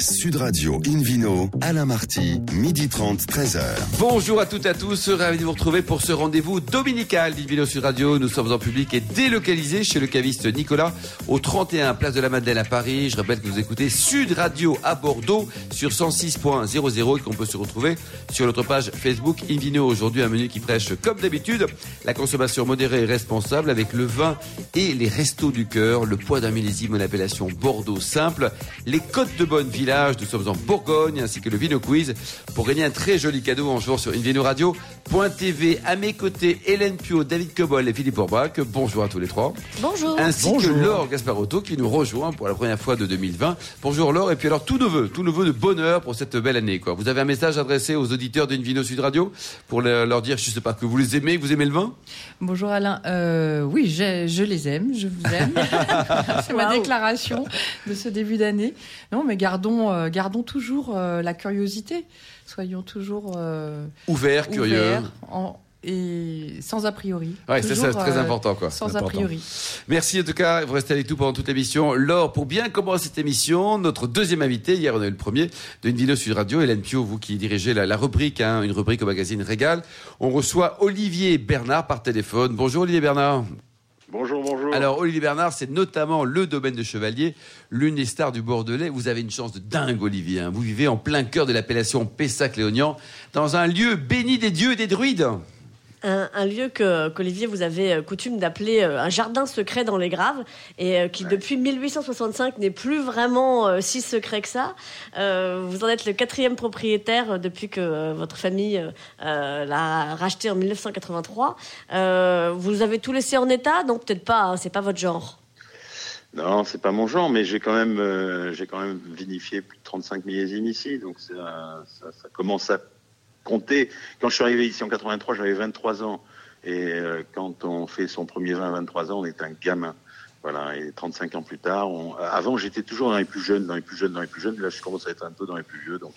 Sud Radio Invino, Alain Marty, midi 30, 13h. Bonjour à toutes et à tous, ravi de vous retrouver pour ce rendez-vous dominical d'Invino Sud Radio. Nous sommes en public et délocalisés chez le caviste Nicolas au 31 Place de la Madeleine à Paris. Je rappelle que vous écoutez Sud Radio à Bordeaux sur 106.00 et qu'on peut se retrouver sur notre page Facebook Invino. Aujourd'hui, un menu qui prêche comme d'habitude la consommation modérée et responsable avec le vin et les restos du cœur, le poids d'un millésime en appellation Bordeaux simple, les côtes de bonne village. Nous sommes en Bourgogne ainsi que le Vino Quiz pour gagner un très joli cadeau en jour sur Invino Radio.tv. À mes côtés, Hélène Pio, David Cobol et Philippe Orbach. Bonjour à tous les trois. Bonjour. Ainsi que Laure Gasparotto qui nous rejoint pour la première fois de 2020. Bonjour Laure. Et puis alors, tout neveu, tout neveu de bonheur pour cette belle année. Quoi. Vous avez un message adressé aux auditeurs d'Invino Sud Radio pour leur dire, je sais pas, que vous les aimez, que vous aimez le vin? Bonjour Alain. Euh, oui, je, les aime, je vous aime. C'est ma déclaration de ce début d'année. Non, mais gardons euh, gardons, toujours euh, la curiosité. Soyons toujours euh, ouverts, curieux. et sans a priori. Ouais, c'est très important, quoi. Sans a priori. Merci en tout cas, vous restez avec nous pendant toute l'émission. Laure, pour bien commencer cette émission, notre deuxième invité, hier on a eu le premier, de une vidéo sur Radio, Hélène Pio, vous qui dirigez la, rubrique, hein, une rubrique au magazine Régal. On reçoit Olivier Bernard par téléphone. Bonjour Olivier Bernard. Bonjour, bonjour. Alors, Olivier Bernard, c'est notamment le domaine de Chevalier, l'une des stars du Bordelais. Vous avez une chance de dingue, Olivier. Hein. Vous vivez en plein cœur de l'appellation Pessac-Léognan, dans un lieu béni des dieux et des druides un, lieu que qu'Olivier vous avez euh, coutume d'appeler euh, un jardin secret dans les graves et euh, qui depuis 1865 n'est plus vraiment si secret que ça. vous en êtes le quatrième propriétaire depuis que votre famille l'a racheté en 1983. vous avez tout laissé en état, donc peut-être pas, hein, c'est pas votre genre. Non, c'est pas mon genre, mais j'ai quand même, j'ai quand même vinifié plus de 35 millésimes ici, donc ça, ça commence à compter. Quand je suis arrivé ici en 83, j'avais 23 ans. Et euh, quand on fait son premier vin à 23 ans, on est un gamin. Voilà, et 35 ans plus tard, avant j'étais toujours dans les plus jeunes, dans les plus jeunes, dans les plus jeunes. Là, je commence à être un peu dans les plus vieux, donc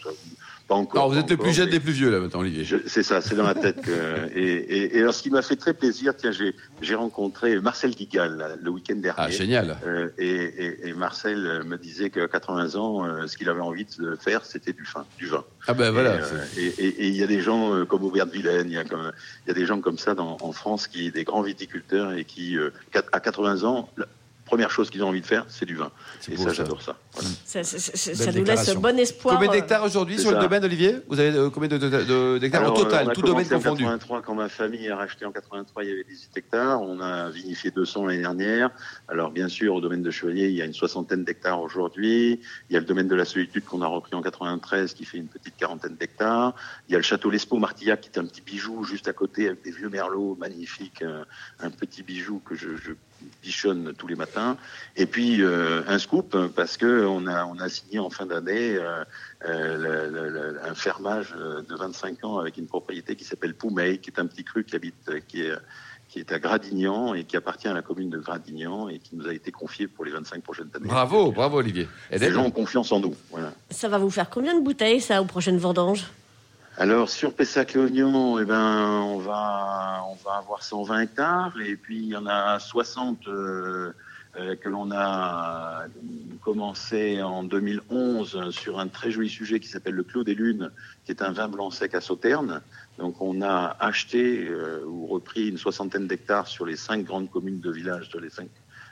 pas encore. vous êtes le plus jeune des plus vieux là maintenant, Olivier. C'est ça, c'est dans la tête que. Et, et, alors, ce qui m'a fait très plaisir, tiens, j'ai rencontré Marcel Guigal le week-end dernier. Ah, génial. Euh, et, et, Marcel me disait qu'à 80 ans, euh, ce qu'il avait envie de faire, c'était du vin, du vin. Ah ben voilà. Euh, et il y a des gens comme Aubert de Vilaine, il y y a des gens comme ça dans, en France qui des grands viticulteurs et qui à 80 ans première chose qu'ils ont envie de faire, c'est du vin. Et ça, j'adore ça. Ça, ça nous laisse bon espoir. Combien d'hectares aujourd'hui sur le domaine, Olivier Vous avez euh, combien d'hectares au total, tout domaine confondu En 83, quand ma famille a racheté en 83, il y avait 18 hectares. On a vinifié 200 l'année dernière. Alors, bien sûr, au domaine de Chevalier, il y a une soixantaine d'hectares aujourd'hui. Il y a le domaine de la solitude qu'on a repris en 93, qui fait une petite quarantaine d'hectares. Il y a le château Lespo Martillac, qui est un petit bijou juste à côté, avec des vieux merlots magnifiques. Un, petit bijou que je, je bichonne tous les matins. Et puis euh, un scoop parce que on a on a signé en fin d'année euh, euh, un fermage de 25 ans avec une propriété qui s'appelle Poumey, qui est un petit cru qui habite qui est qui est à Gradignan et qui appartient à la commune de Gradignan et qui nous a été confié pour les 25 prochaines années. Bravo, bravo Olivier. Les gens ont confiance en nous. Voilà. Ça va vous faire combien de bouteilles ça aux prochaines vendanges? Alors sur Pessac-Léognan, eh ben, on va on va avoir 120 hectares et puis il y en a 60 euh, euh, que l'on a commencé en 2011 sur un très joli sujet qui s'appelle le Clos des Lunes, qui est un vin blanc sec à Sauterne. Donc on a acheté euh, ou repris une soixantaine d'hectares sur les cinq grandes communes de villages, sur les cinq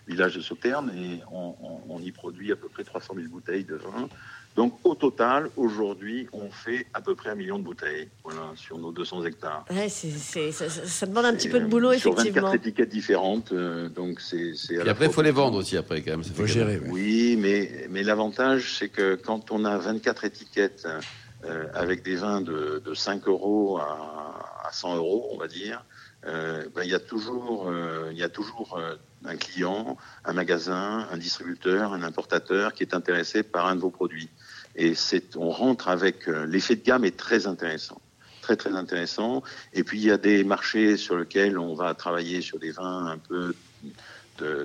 villages de Sauterne, et on, on y produit à peu près 300 000 bouteilles de vin. Donc au total, aujourd'hui, on fait à peu près un million de bouteilles voilà, sur nos 200 hectares. Ouais, ça, demande un petit peu de boulot, effectivement. Sur 24 étiquettes différentes. Euh, donc c'est, Et après, il faut les vendre aussi, après, quand même. Il faut gérer. Oui, mais, mais l'avantage, c'est que quand on a 24 étiquettes euh, avec des vins de, de 5 euros à, à, 100 euros, on va dire, euh, ben, il y a toujours, il y a toujours un client, un magasin, un distributeur, un importateur qui est intéressé par un de vos produits. Et c'est, on rentre avec euh, l'effet de gamme est très intéressant, très très intéressant. Et puis il y a des marchés sur lesquels on va travailler sur des vins un peu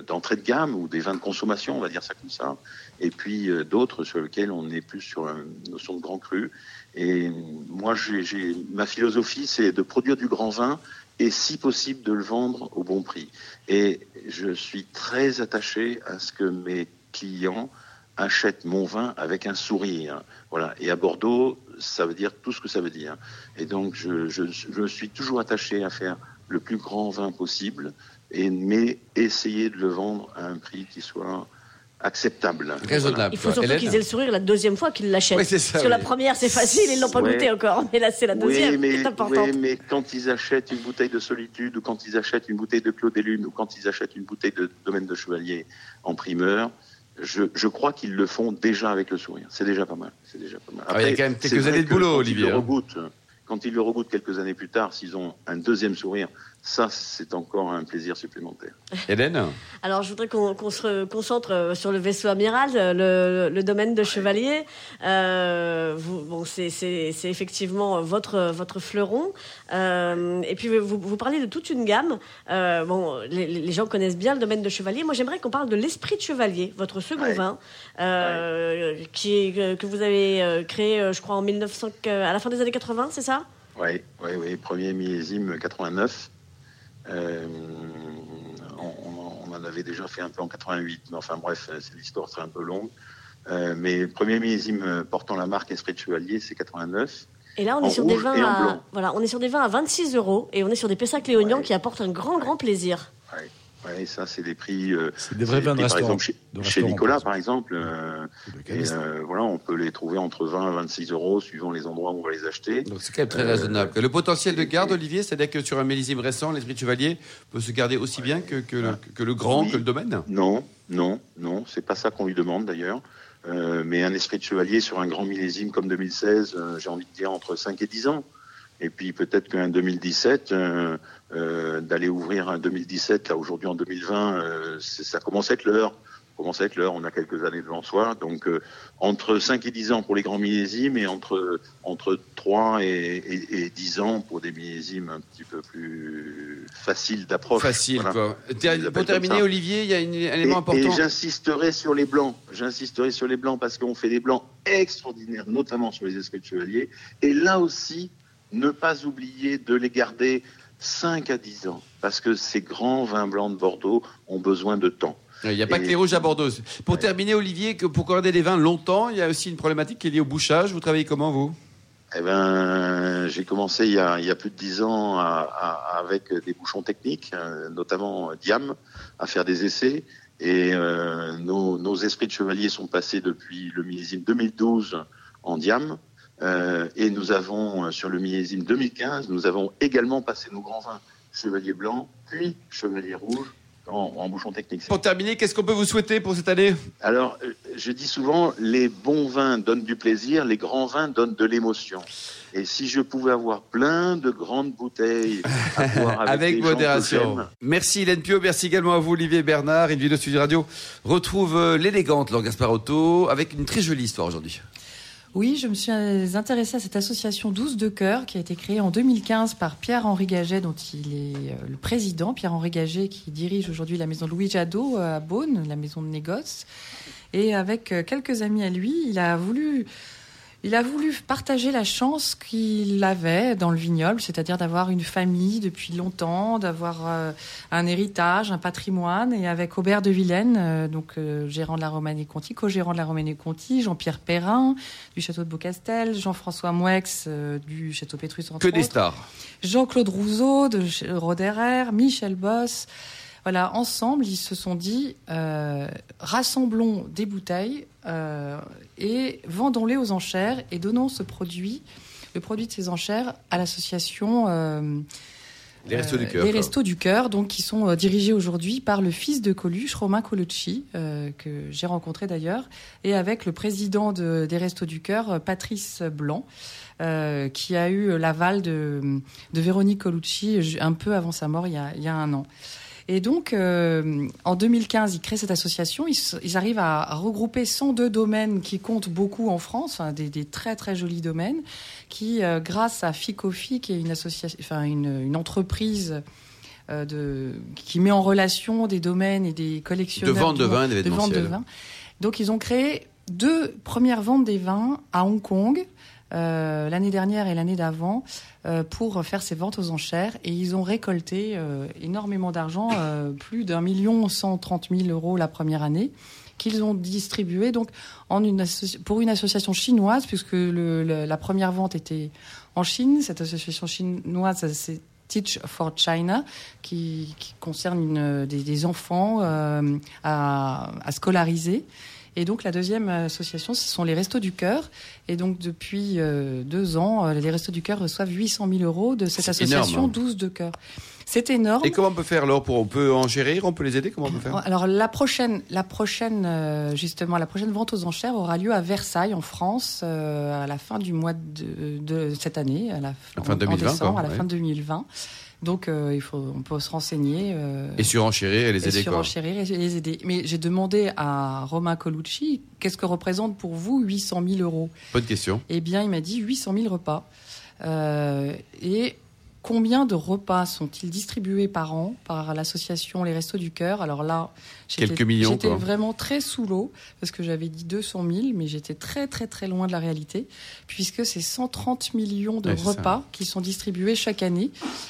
d'entrée de, gamme ou des vins de consommation, on va dire ça comme ça. Et puis euh, d'autres sur lesquels on est plus sur une notion de grand cru. Et moi, j'ai, ma philosophie, c'est de produire du grand vin et si possible de le vendre au bon prix. Et je suis très attaché à ce que mes clients achète mon vin avec un sourire. Voilà. Et à Bordeaux, ça veut dire tout ce que ça veut dire. Et donc, je, je suis toujours attaché à faire le plus grand vin possible, et, mais essayer de le vendre à un prix qui soit acceptable. Raisonnable. Il faut surtout qu'ils aient le sourire la deuxième fois qu'ils l'achètent. Oui, c'est ça, Sur la oui. première, c'est facile, ils l'ont pas Ouais. goûté encore. Mais là, c'est la deuxième oui, mais, qui est importante. oui, mais quand ils achètent une bouteille de solitude, ou quand ils achètent une bouteille de Claude des Lunes, ou quand ils achètent une bouteille de domaine de chevalier en primeur, je, je crois qu'ils le font déjà avec le sourire. C'est déjà pas mal. C'est déjà pas mal. Ah, il y a quand même quelques années de que boulot, quand Olivier, Ils le hein. regoûtent, quand ils le regoûtent quelques années plus tard, s'ils ont un deuxième sourire, ça, c'est encore un plaisir supplémentaire. Hélène Alors, je voudrais qu'on se concentre euh, sur le vaisseau amiral, euh, le, le domaine de chevalier. Euh, vous, bon, c'est effectivement votre, votre fleuron. Euh, et puis, vous, vous parlez de toute une gamme. Euh, bon, les, les gens connaissent bien le domaine de chevalier. Moi, j'aimerais qu'on parle de l'esprit de chevalier, votre second Ouais. vin, euh, qui que- vous avez créé, je crois, en 1900, à la fin des années 80, c'est ça? Oui, oui, oui. Premier millésime 89. Euh, on, en avait déjà fait un peu en 88, mais enfin bref, c'est l'histoire serait un peu longue. Euh, mais premier millésime euh, portant la marque Esprit de Chevalier, c'est 89. Et là, on est sur des vins à, voilà, on est sur des vins à 26 euros et on est sur des Pessac Léognan Ouais. qui apportent un grand, grand plaisir. Ouais, ouais, ça c'est des prix. euh, C'est des vrais vins de Par exemple, chez, Nicolas, par exemple, euh, et, euh, voilà, on peut les trouver entre 20 et 26 euros suivant les endroits où on va les acheter. Donc c'est quand même très Euh, raisonnable. Le potentiel de garde, Olivier, c'est-à-dire que sur un millésime récent, l'esprit de chevalier peut se garder aussi bien que, que, le, que le grand, Oui. que le domaine? Non, non, non, c'est pas ça qu'on lui demande d'ailleurs. Euh, mais un esprit de chevalier sur un grand millésime comme 2016, euh, j'ai envie de dire entre 5 et 10 ans. Et puis peut-être qu'un 2017, euh, euh, d'aller ouvrir un 2017, là aujourd'hui en 2020, euh, ça commence à être l'heure. Commence à être l'heure, on a quelques années devant soi. Donc entre 5 et 10 ans pour les grands millésimes et entre, entre 3 et, et, et 10 ans pour des millésimes un petit peu plus faciles d'approche. Facile, Voilà. quoi. Pour terminer. Olivier, il y a un Et, élément et important. j'insisterai sur les blancs. J'insisterai sur les blancs parce qu'on fait des blancs extraordinaires, notamment sur les esprits de chevalier. Et là aussi, ne pas oublier de les garder 5 à 10 ans. Parce que ces grands vins blancs de Bordeaux ont besoin de temps. Il n'y a pas Et- que les rouges à Bordeaux. Pour Ouais. terminer, Olivier, que pour garder les vins longtemps, il y a aussi une problématique qui est liée au bouchage. Vous travaillez comment, vous? Eh ben, j'ai commencé il y, a, il y a plus de 10 ans à- à- avec des bouchons techniques, euh, notamment Diam, à faire des essais. Et euh, nos, nos esprits de chevalier sont passés depuis le millésime 2012 en Diam. Euh, et nous avons, euh, sur le millésime 2015, nous avons également passé nos grands vins chevalier blanc, puis chevalier rouge en, en bouchon technique. Pour terminer, qu'est-ce qu'on peut vous souhaiter pour cette année? Alors, euh, je dis souvent, les bons vins donnent du plaisir, les grands vins donnent de l'émotion. Et si je pouvais avoir plein de grandes bouteilles à boire avec, modération. Merci Hélène Pio, merci également à vous Olivier Bernard. Une vidéo Studio Radio retrouve l'élégante Laure Gasparotto avec une très jolie histoire aujourd'hui. Oui, je me suis intéressée à cette association 12 de cœur qui a été créée en 2015 par Pierre-Henri Gaget, dont il est euh, le président. Pierre-Henri Gaget qui dirige aujourd'hui la maison Louis Jadot euh, à Beaune, la maison de négoce. Et avec euh, quelques amis à lui, il a voulu, il a voulu partager la chance qu'il avait dans le vignoble, c'est-à-dire d'avoir une famille depuis longtemps, d'avoir euh, un héritage, un patrimoine. Et avec Aubert de Vilaine, euh, donc euh, gérant de la Romanée-Conti, co-gérant de la Romanée-Conti, Jean-Pierre Perrin du château de Beaucastel, Jean-François Mouex du château Pétrus entre Que des stars. Jean-Claude Rousseau de Roderer, Michel Boss. Voilà, ensemble, ils se sont dit euh, rassemblons des bouteilles euh, et vendons-les aux enchères et donnons ce produit, le produit de ces enchères, à l'association. euh, Les restos du euh, cœur. Les. Restos du Cœur, donc qui sont euh, dirigés aujourd'hui par le fils de Coluche, Romain Colucci, euh, que j'ai rencontré d'ailleurs, et avec le président de- des Restos du Cœur, Patrice Blanc, euh, qui a eu l'aval de, de Véronique Colucci un peu avant sa mort, il y a, il y a un an. Et donc, euh, en 2015, ils créent cette association. Ils, arrivent à, regrouper 102 domaines qui comptent beaucoup en France, hein, des, des très très jolis domaines, qui, euh, grâce à Ficofi, qui est une association, enfin une, une entreprise euh, de, qui met en relation des domaines et des De collectionneurs vente du de vin de vente de vin. Donc, ils ont créé deux premières ventes des vins à Hong Kong. Euh, l'année dernière et l'année d'avant euh, pour faire ces ventes aux enchères et ils ont récolté euh, énormément d'argent, plus d'un million cent trente mille euros la première année qu'ils ont distribué donc pour une association chinoise, puisque la première vente était en Chine. Cette association chinoise, c'est Teach for China, qui, concerne des, enfants à scolariser. Et donc la deuxième association, ce sont les Restos du Cœur. Et donc depuis euh, deux ans, euh, les Restos du Cœur reçoivent 800 000 euros de cette association 12 hein. de cœur. C'est énorme. Et comment on peut faire alors pour on peut en gérer, on peut les aider, comment on peut faire? Alors la prochaine, la prochaine euh, justement, la prochaine vente aux enchères aura lieu à Versailles en France à la fin du mois de, de cette année, à la fin 2020, décembre, à la fin 2020. Donc, euh, il faut, on peut se renseigner. Euh, et surenchérir et les aider. Et surenchérir et les aider. Mais j'ai demandé à Romain Colucci, qu'est-ce que représente pour vous 800 000 euros? Bonne question. Eh bien, il m'a dit 800 000 repas. Euh, et Combien de repas sont-ils distribués par an par l'association Les Restos du Cœur? Alors là, j'étais vraiment très sous l'eau parce que j'avais dit 200 000, mais j'étais très très très loin de la réalité puisque c'est 130 millions de repas qui sont distribués chaque année.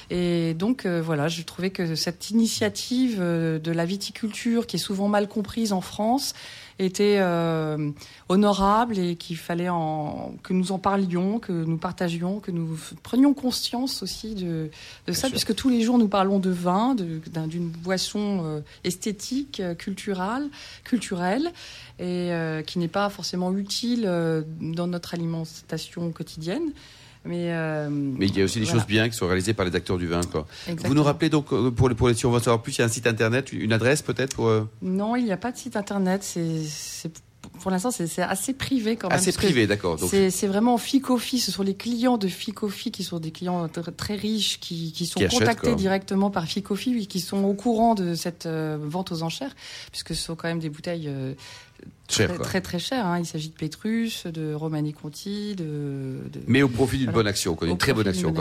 Et donc euh, voilà, je trouvais que cette initiative euh, de la viticulture qui est souvent mal comprise en France était euh, honorable et qu'il fallait en, que nous en parlions, que nous partagions, que nous prenions conscience aussi de, de ça, puisque tous les jours nous parlons de vin, d'une boisson euh, esthétique, euh, culturelle, culturelle, et qui n'est pas forcément utile dans notre alimentation quotidienne. Mais, euh, Mais il y a aussi des choses bien qui sont réalisées par les acteurs du vin. Quoi. Vous nous rappelez donc, euh, pour les, pour les, si on va savoir plus, il y a un site internet, une adresse peut-être pour, euh Non, il n'y a pas de site internet. C'est pour l'instant, c'est assez privé quand même. Assez privé, d'accord. C'est vraiment Ficofi. Ce sont les clients de Ficofi qui sont des clients très riches, qui, qui sont contactés directement par Ficofi, qui sont au courant de cette vente aux enchères, puisque ce sont quand même des bouteilles très, très, cher. Hein. Il s'agit de Pétrus, de Romani Conti, de, Mais au profit d'une bonne action, une très bonne action,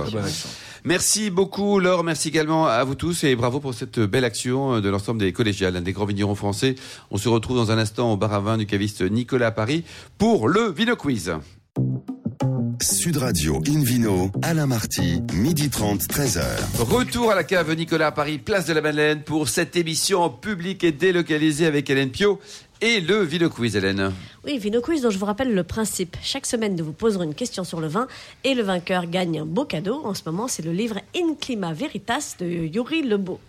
Merci beaucoup, Laure. Merci également à vous tous et bravo pour cette belle action de l'ensemble des collégiales, des grands vignerons français. On se retrouve dans un instant au bar à vin du caviste Nicolas à Paris pour le Vino Quiz. Sud Radio Invino, Alain Marty, midi 30, 13h. Retour à la cave Nicolas à Paris, place de la Madeleine pour cette émission en public et délocalisée avec Hélène Pio et le Vino Quiz, Hélène. Oui, Vino Quiz dont je vous rappelle le principe. Chaque semaine, nous vous poserons une question sur le vin et le vainqueur gagne un beau cadeau. En ce moment, c'est le livre In Clima Veritas de Yuri Lebeau.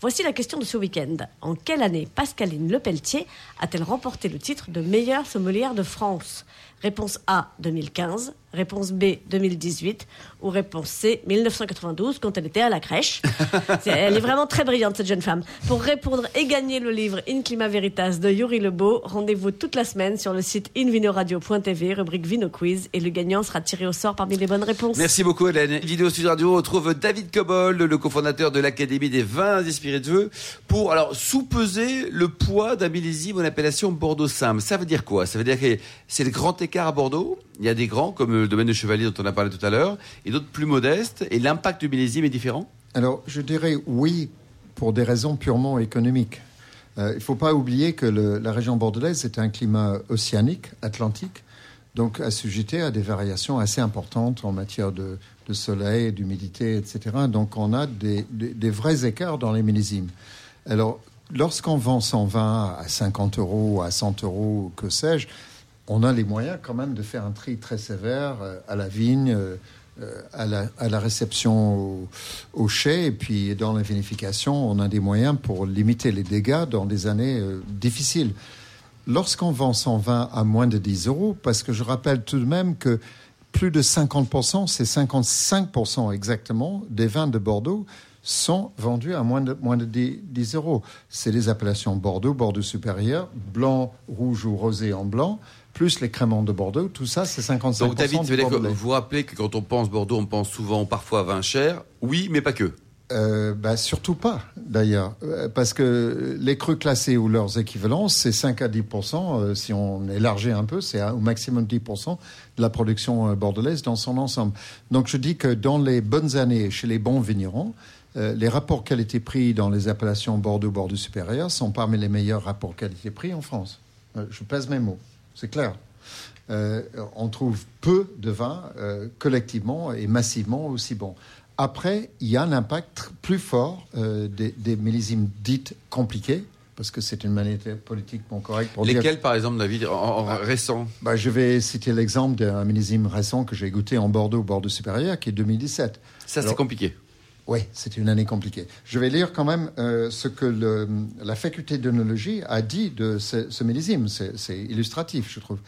Voici la question de ce week-end. En quelle année Pascaline Lepelletier a-t-elle remporté le titre de meilleure sommelière de France? Réponse A 2015, réponse B 2018 ou réponse C 1992 quand elle était à la crèche. elle est vraiment très brillante cette jeune femme. Pour répondre et gagner le livre In Clima Veritas de Yuri Lebeau, rendez-vous toute la semaine sur le site invinoradio.tv, rubrique Vino Quiz et le gagnant sera tiré au sort parmi les bonnes réponses. Merci beaucoup Hélène. Vidéo Sud Radio retrouve David Cobol, le cofondateur de l'Académie des vins et spiritueux pour alors sous-peser le poids d'un millésime en appellation Bordeaux Simple. Ça veut dire quoi? Ça veut dire que c'est le grand à Bordeaux. Il y a des grands, comme le domaine de Chevalier dont on a parlé tout à l'heure, et d'autres plus modestes. Et l'impact du millésime est différent Alors, je dirais oui, pour des raisons purement économiques. Euh, il ne faut pas oublier que la région bordelaise est un climat océanique, atlantique, donc assujetti à des variations assez importantes en matière de, soleil, d'humidité, etc. Donc on a des, des, vrais écarts dans les millésimes. Alors, lorsqu'on vend son vin à 50 euros, à 100 euros, que sais-je, on a les moyens quand même de faire un tri très sévère euh, à la vigne, euh, euh, à la, réception au, chai, et puis dans la vinification, on a des moyens pour limiter les dégâts dans des années difficiles. Lorsqu'on vend son vin à moins de 10 euros, parce que je rappelle tout de même que plus de 50%, c'est 55% exactement, des vins de Bordeaux sont vendus à moins de, moins de 10, 10 euros. C'est les appellations Bordeaux, Bordeaux supérieur, blanc, rouge ou rosé en blanc plus les créments de Bordeaux, tout ça, c'est 55%. Donc David, vous vous rappelez que quand on pense Bordeaux, on pense souvent parfois à vin cher. Oui, mais pas que. Euh, bah, surtout pas, d'ailleurs. Euh, parce que les crus classés ou leurs équivalents, c'est 5 à 10% euh, Si on élargit un peu, c'est au maximum 10% de la production bordelaise dans son ensemble. Donc je dis que dans les bonnes années, chez les bons vignerons, les rapports qualité-prix dans les appellations Bordeaux, Bordeaux supérieur sont parmi les meilleurs rapports qualité-prix en France. je pèse mes mots c'est clair. Euh, on trouve peu de vins euh, collectivement et massivement aussi bons. Après, il y a un impact plus fort euh, des, des, millésimes dites compliqués, parce que c'est une manière politiquement correcte pour Lesquels, dire... par exemple, David, en, en Ah. récent Bah, je vais citer l'exemple d'un millésime récent que j'ai goûté en Bordeaux, Bordeaux supérieur, qui est 2017. Ça, c'est compliqué. Oui, c'était une année compliquée. Je vais lire quand même euh, ce que la faculté d'œnologie a dit de ce, millésime. C'est c'est illustratif, je trouve.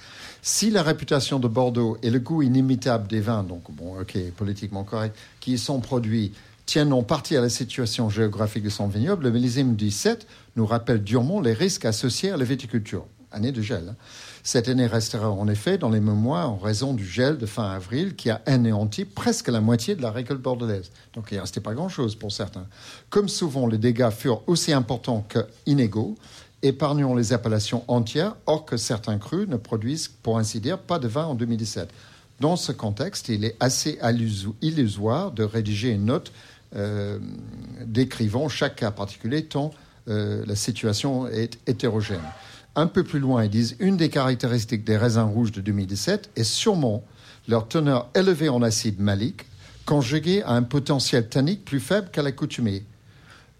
Si la réputation de Bordeaux et le goût inimitable des vins, donc bon, ok, politiquement correct, qui y sont produits, tiennent en partie à la situation géographique de son vignoble, le millésime 17 nous rappelle durement les risques associés à la viticulture. Année de gel. hein. Cette année restera en effet dans les mémoires en raison du gel de fin avril qui a anéanti presque la moitié de la récolte bordelaise. Donc il ne restait pas grand-chose pour certains. Comme souvent, les dégâts furent aussi importants que inégaux, épargnons les appellations entières, or que certains crus ne produisent, pour ainsi dire, pas de vin en 2017. Dans ce contexte, il est assez illuso- illusoire de rédiger une note euh, décrivant chaque cas particulier tant euh, la situation est hétérogène. Un peu plus loin, ils disent une des caractéristiques des raisins rouges de 2017 est sûrement leur teneur élevée en acide malique, conjuguée à un potentiel tannique plus faible qu'à l'accoutumée.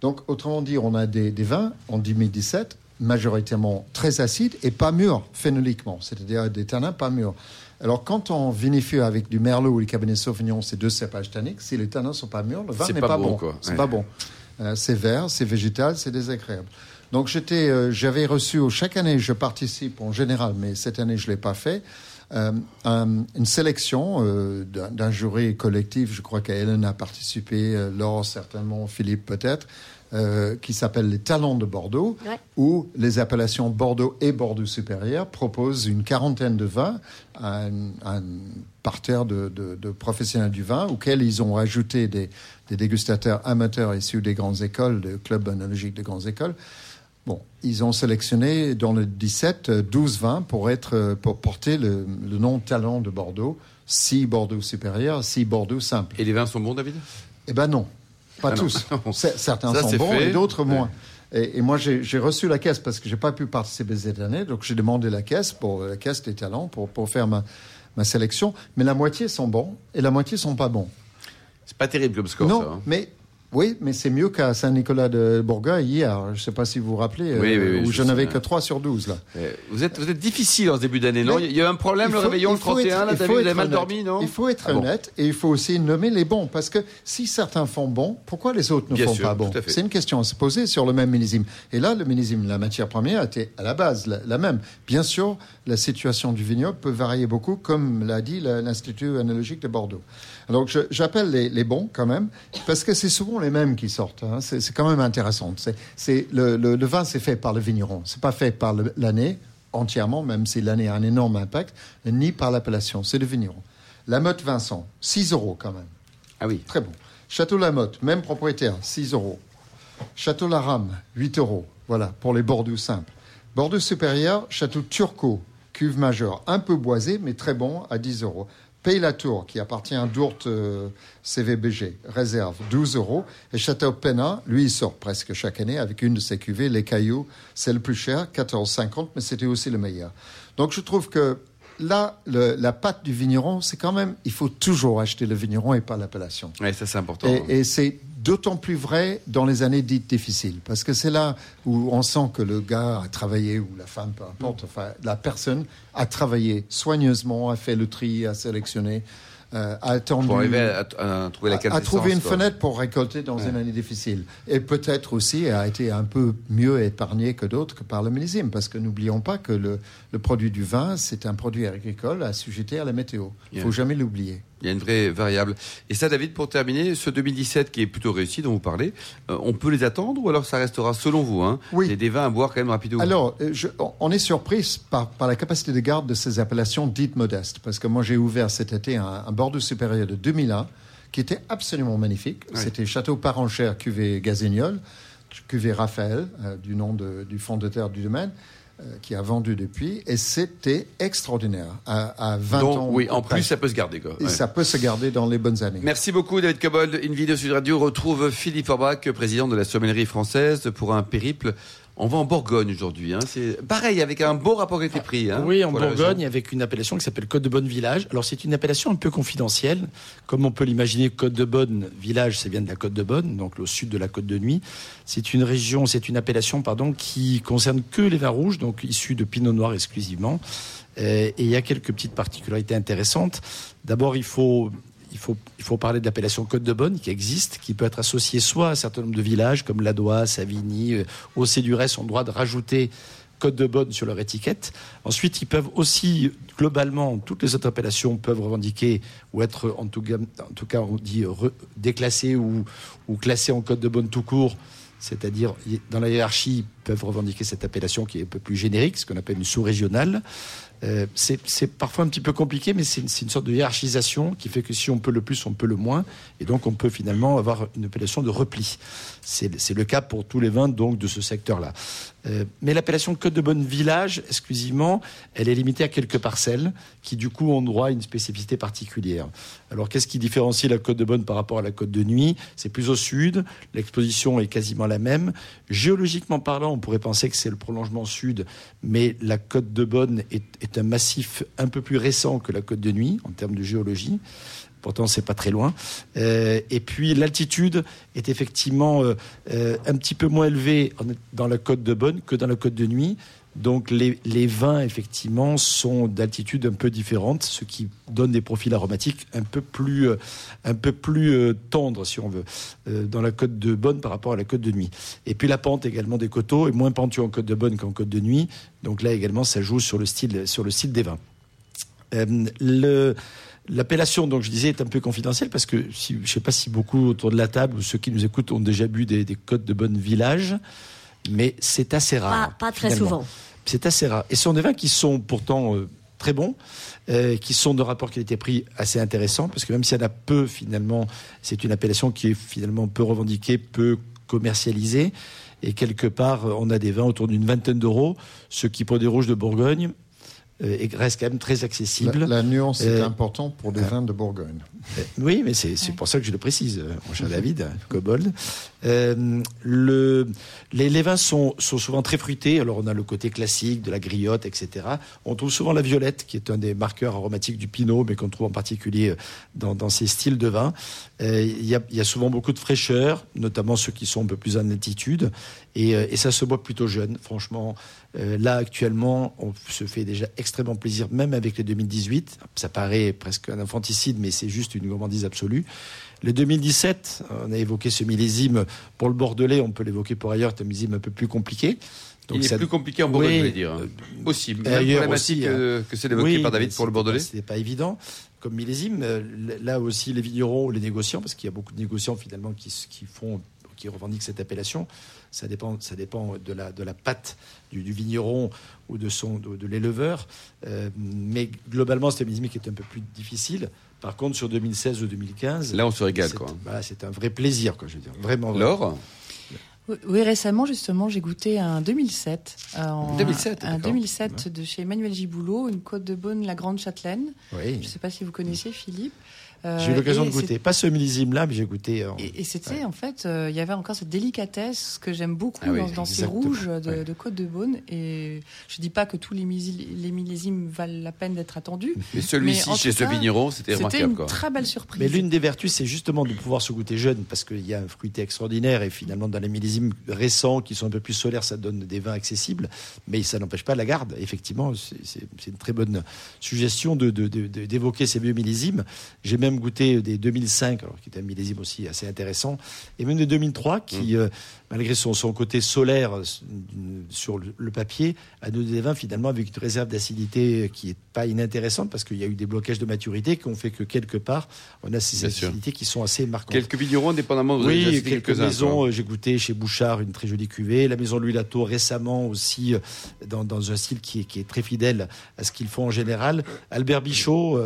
Donc, autrement dit, on a des, des vins en 2017 majoritairement très acides et pas mûrs phénoliquement, c'est-à-dire des tanins pas mûrs. Alors, quand on vinifie avec du merlot ou du cabernet sauvignon, ces deux cépages tanniques, si les tanins sont pas mûrs, le vin n'est pas pas, bon. C'est Ouais. pas bon. Euh, c'est vert, c'est végétal, c'est désagréable. Donc, j'étais, euh, j'avais reçu chaque année, je participe en général, mais cette année je l'ai pas fait. euh, un- une sélection euh, d'un d'un jury collectif, je crois qu'Hélène a participé, euh, Laure certainement, Philippe peut-être, euh, qui s'appelle les Talents de Bordeaux, Ouais. où les appellations Bordeaux et Bordeaux supérieur proposent une quarantaine de vins à un, un parterre de, de- de professionnels du vin, auxquels ils ont rajouté des, des dégustateurs amateurs issus des grandes écoles, des clubs œnologiques de grandes écoles. Bon, ils ont sélectionné dans le 17 euh, 12 vins pour être euh, pour porter le, le nom talent de Bordeaux, 6 Bordeaux supérieur, 6 Bordeaux simple. Et les vins sont bons, David? Eh ben non, pas Ah non. tous. C'est- Certains Ça, sont bons fait. et d'autres Ouais. moins. Et, et moi, j'ai j'ai reçu la caisse parce que j'ai pas pu participer cette année, donc j'ai demandé la caisse pour la caisse des talents pour pour faire ma ma sélection. Mais la moitié sont bons et la moitié sont pas bons. C'est pas terrible comme score, non, ça. hein. mais oui, mais c'est mieux qu'à Saint-Nicolas de Bourgogne hier. Je sais pas si vous vous rappelez, Oui, euh, oui, oui, où je n'avais que 3 sur 12 là. Euh, Vous êtes, vous êtes difficile en ce début d'année, non? Il y a un problème, le réveillon, il le faut 31, être- là, vous avez mal honnête. dormi, non? Il faut être Ah bon. honnête et il faut aussi nommer les bons parce que si certains font bon, pourquoi les autres ne Bien font sûr, pas bon? C'est une question à se poser sur le même millésime. Et là, le millésime, la matière première était à la base la, la même. Bien sûr, la situation du vignoble peut varier beaucoup, comme l'a dit l'Institut œnologique de Bordeaux. Alors, je- j'appelle les, les bons quand même parce que c'est souvent les mêmes qui sortent. hein. C'est quand même intéressant. C'est le, le- le vin, c'est fait par le vigneron. C'est pas fait par l'année entièrement, même si l'année a un énorme impact, ni par l'appellation. C'est le vigneron. La Motte Vincent, 6 euros quand même. Ah oui. Très bon. Château Lamotte, même propriétaire, 6 euros. Château Larame, 8 euros. Voilà, pour les Bordeaux simples. Bordeaux supérieur, Château Turcot, cuve majeure, un peu boisé, mais très bon, à 10 euros. Pays la Tour, qui appartient à Dourte euh, CVBG, réserve 12 euros. Et Château Penat, lui, il sort presque chaque année avec une de ses cuvées, Les Cailloux. C'est le plus cher, 14,50, mais c'était aussi le meilleur. Donc je trouve que là, le- la pâte du vigneron, c'est quand même, il faut toujours acheter le vigneron et pas l'appellation. Ouais, ça c'est important. Et, et c'est d'autant plus vrai dans les années dites difficiles, parce que c'est là où on sent que le gars a travaillé, ou la femme, peu importe, enfin, la personne a travaillé soigneusement, a fait le tri, a sélectionné, euh, a attendu. Pour arriver à, à- à trouver la a- trouvé une fenêtre pour récolter dans une année difficile. Et peut-être aussi a été un peu mieux épargné que d'autres que par le millésime, parce que n'oublions pas que le, le produit du vin, c'est un produit agricole assujetti à la météo. Il Yeah. faut jamais l'oublier. Il y a une vraie variable. Et ça, David, pour terminer, ce 2017 qui est plutôt réussi, dont vous parlez, euh, on peut les attendre ou alors ça restera, selon vous, hein, Oui. des, des vins à boire quand même rapido Alors, euh, je- on- est surpris par, par la capacité de garde de ces appellations dites modestes. Parce que moi, j'ai ouvert cet été un, un Bordeaux supérieur de 2001 qui était absolument magnifique. C'était Château Parenchère, cuvée Gazignol, cuvée Raphaël, euh, du nom de- du fondateur du domaine, qui a vendu depuis. Et c'était extraordinaire. À, à 20 Donc, ans. oui, en plus, ça peut se garder. Quoi. Et Ouais. ça peut se garder dans les bonnes années. Merci beaucoup, David Cobold. Une vidéo sur Radio retrouve Philippe Forbach, président de la sommellerie française, pour un périple On va en Bourgogne aujourd'hui. Hein. C'est pareil, avec un beau rapport qualité-prix. Hein, oui, en Bourgogne, avec une appellation qui s'appelle Côte de Bonne Village. Alors, c'est une appellation un peu confidentielle. Comme on peut l'imaginer, Côte de Bonne Village, c'est bien de la Côte de Bonne, donc au sud de la Côte de Nuit. C'est une région, c'est une appellation, pardon, qui concerne que les vins rouges, donc issus de Pinot Noir exclusivement. Euh, et il y a quelques petites particularités intéressantes. D'abord, il faut il faut, parler de l'appellation Côte de Bonne qui existe, qui peut être associée soit à un certain nombre de villages comme Ladois, Savigny, euh, au Cédurès ont le droit de rajouter Côte de Bonne sur leur étiquette. Ensuite, ils peuvent aussi, globalement, toutes les autres appellations peuvent revendiquer ou être, en tout cas, on dit, déclassées ou, ou classées en Côte de Bonne tout court c'est-à-dire dans la hiérarchie, ils peuvent revendiquer cette appellation qui est un peu plus générique, ce qu'on appelle une sous-régionale. Euh, c'est parfois un petit peu compliqué, mais c'est une, une, sorte de hiérarchisation qui fait que si on peut le plus, on peut le moins, et donc on peut finalement avoir une appellation de repli. C'est le cas pour tous les vins donc de ce secteur-là. Euh, mais l'appellation Côte de Bonne Village, exclusivement, elle est limitée à quelques parcelles qui, du coup, ont droit à une spécificité particulière. Alors, qu'est-ce qui différencie la Côte de Bonne par rapport à la Côte de Nuit? C'est plus au sud, l'exposition est quasiment la même. Géologiquement parlant, on pourrait penser que c'est le prolongement sud, mais la Côte de Bonne est, est un massif un peu plus récent que la Côte de Nuit en termes de géologie. Pourtant, c'est pas très loin. Euh, et puis, l'altitude est effectivement euh, euh, un petit peu moins élevée dans la côte de Bonne que dans la côte de Nuit. Donc, les, vins, effectivement, sont d'altitude un peu différente, ce qui donne des profils aromatiques un peu plus, tendres, si on veut, dans la côte de Bonne par rapport à la côte de Nuit. Et puis, la pente également des coteaux est moins pentue en côte de Bonne qu'en côte de Nuit. Donc là également, ça joue sur le style des vins. le L'appellation, donc je disais, est un peu confidentielle parce que si, je ne sais pas si beaucoup autour de la table ou ceux qui nous écoutent ont déjà bu des, des côtes de bonne village, mais c'est assez rare. Pas, très souvent. C'est assez rare. Et ce sont des vins qui sont pourtant euh, très bons, euh, qui sont de rapport qualité-prix assez intéressant parce que même s'il y en a peu, finalement, c'est une appellation qui est finalement peu revendiquée, peu commercialisée. Et quelque part, on a des vins autour d'une vingtaine d'euros, ce qui, pour des rouges de Bourgogne, euh, et reste quand même très très La, nuance est euh, importante pour des euh, vins de Bourgogne. oui, mais c'est pour ça que je le précise, mon cher David, Cobold. Le, les, vins sont, souvent très fruités. Alors, on a le côté classique de la griotte, etc. On trouve souvent la violette, qui est un des marqueurs aromatiques du pinot, mais qu'on trouve en particulier dans, dans, ces styles de vin. Il y, a, souvent beaucoup de fraîcheur, notamment ceux qui sont un peu plus en altitude. Et, ça se boit plutôt jeune, franchement. Euh, là, actuellement, on se fait déjà extrêmement plaisir, même avec les 2018. Ça paraît presque un infanticide, mais c'est juste une gourmandise absolue. Les 2017, on a évoqué ce millésime pour le Bordelais, on peut l'évoquer pour ailleurs, c'est un millésime un peu plus compliqué. Donc Il est plus compliqué en Bourgogne, je veux dire. Euh, aussi, même problématique euh, que, c'est évoqué par David pour le Bordelais. Ce n'est pas évident comme millésime. Là aussi, les vignerons, les négociants, parce qu'il y a beaucoup de négociants finalement qui, qui font, qui revendiquent cette appellation, ça dépend, ça dépend de la, de la pâte du, vigneron ou de, son, de, l'éleveur. Euh, mais globalement, c'est un millésime qui est un peu plus difficile. Par contre, sur 2016 ou 2015. Là, on se régale, quoi. c'est un vrai plaisir, quoi, je veux dire. Vraiment. Laure? Oui, récemment, justement, j'ai goûté un 2007. En, 2007 Un 2007 de chez Emmanuel Giboulot, une côte de Beaune, la Grande Châtelaine. Je ne sais pas si vous connaissez, Philippe. Euh, j'ai eu l'occasion de goûter, pas ce millésime-là, mais j'ai goûté. Et, c'était en fait, euh, il y avait encore cette délicatesse que j'aime beaucoup ah dans, ces rouges de, Côte de Beaune. Et je dis pas que tous les, millésimes valent la peine d'être attendus. Mais celui-ci chez ce vigneron, c'était remarquable. C'était une très belle surprise. Mais l'une des vertus, c'est justement de pouvoir se goûter jeune, parce qu'il y a un fruité extraordinaire. Et finalement, dans les millésimes récents, qui sont un peu plus solaires, ça donne des vins accessibles. Mais ça n'empêche pas la garde. Effectivement, c'est une très bonne suggestion d'évoquer de, ces vieux millésimes. J'ai même goûté des 2005, qui était un millésime aussi assez intéressant, et même des 2003, qui, mm. euh, malgré son, son, côté solaire euh, sur le, papier, a donné des vins finalement avec une réserve d'acidité qui n'est pas inintéressante, parce qu'il y a eu des blocages de maturité qui ont fait que quelque part, on a ces acidités qui sont assez marquantes. Quelques vignerons, indépendamment de Oui, quelques maisons. Euh, j'ai goûté chez Bouchard une très jolie cuvée. La maison Louis Latour récemment aussi, dans, dans un style qui est, qui est, très fidèle à ce qu'ils font en général. Albert Bichot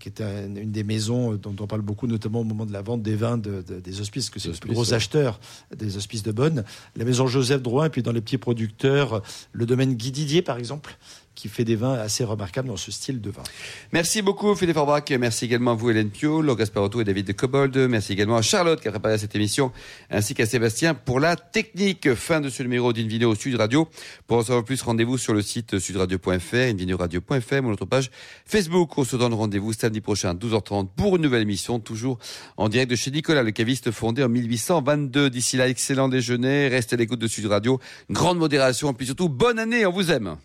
qui est une des maisons dont on parle beaucoup, notamment au moment de la vente des vins des hospices, que c'est le plus gros acheteur des hospices de Bonne. La maison Joseph Drouin, et puis dans les petits producteurs, le domaine Guy Didier, par exemple, qui fait des vins assez remarquables dans ce style de vin. Merci beaucoup Philippe Forbach, merci également à vous Hélène Pio, Laure Gasparotto et David de Cobold, merci également à Charlotte qui a préparé cette émission, ainsi qu'à Sébastien pour la technique. Fin de ce numéro d'Invino Sud Radio. Pour en savoir plus, rendez-vous sur le site sudradio.fr, invinoradio.fr ou notre page Facebook. On se donne rendez-vous samedi prochain à 12h30 pour une nouvelle émission, toujours en direct de chez Nicolas, le caviste fondé en 1822. D'ici là, excellent déjeuner, restez à l'écoute de Sud Radio, grande modération et puis surtout bonne année, on vous aime.